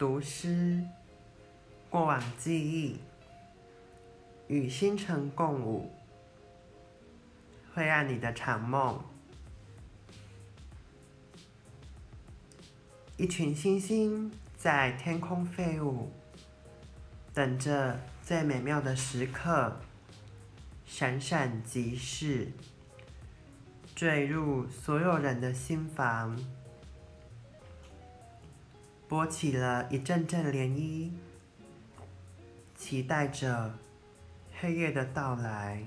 读诗，过往记忆，与星辰共舞，灰暗你的长梦。一群星星在天空飞舞，等着最美妙的时刻，闪闪即逝，坠入所有人的心房，拨起了一阵阵涟漪，期待着黑夜的到来，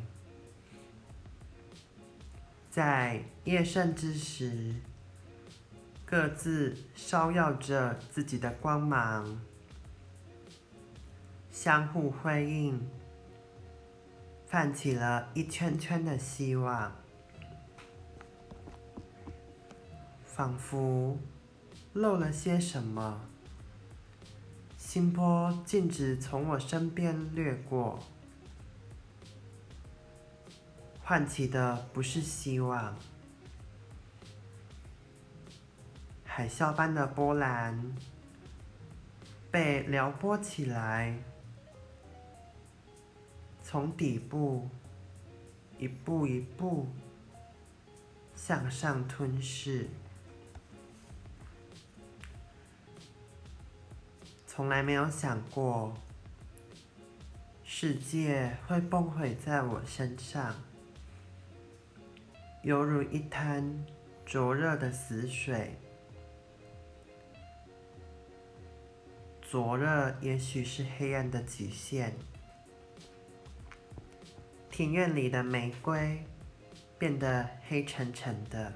在夜深之时。各自烧耀着自己的光芒，相互辉映，泛起了一圈圈的希望，仿佛漏了些什么，心波径直从我身边掠过，唤起的不是希望。海啸般的波澜被撩拨起来，从底部一步一步向上吞噬。从来没有想过，世界会崩毁在我身上，犹如一滩灼热的死水。灼热也许是黑暗的极限。庭院里的玫瑰变得黑沉沉的，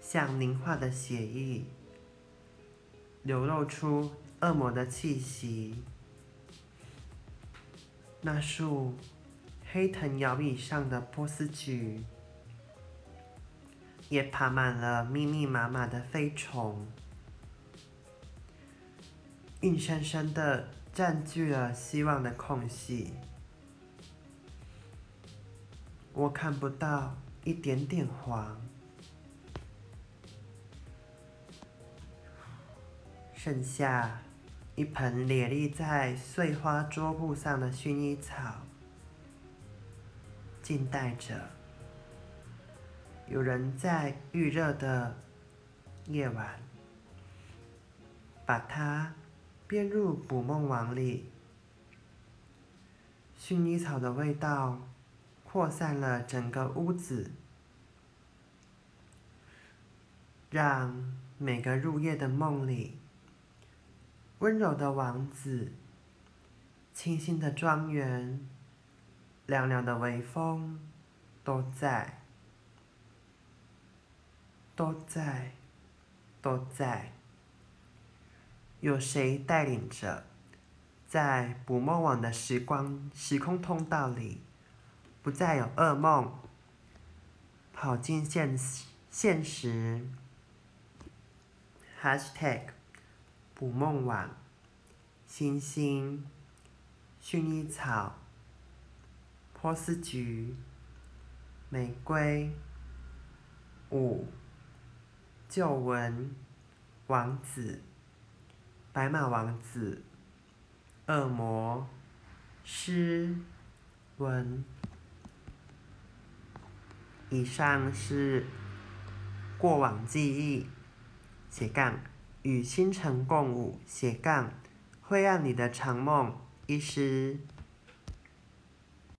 像凝化的血液，流露出恶魔的气息。那树黑藤摇椅上的波斯菊，也爬满了密密麻麻的飞虫。硬生生的占据了希望的空隙，我看不到一点点黄，剩下一盆列立在碎花桌布上的薰衣草，静待着有人在预热的夜晚把它。编入捕梦网里，薰衣草的味道扩散了整个屋子，让每个入夜的梦里，温柔的王子、清新的庄园、凉凉的微风，都在，都在，都在。有谁带领着，在捕梦网的时光时空通道里，不再有噩梦，跑进现现实。#hashtag 捕梦网，星星，薰衣草，波斯菊，玫瑰，五，旧闻，王子。白马王子，恶魔，诗，文。以上是过往记忆，斜杠与星辰共舞，斜杠会让你的长梦，一诗。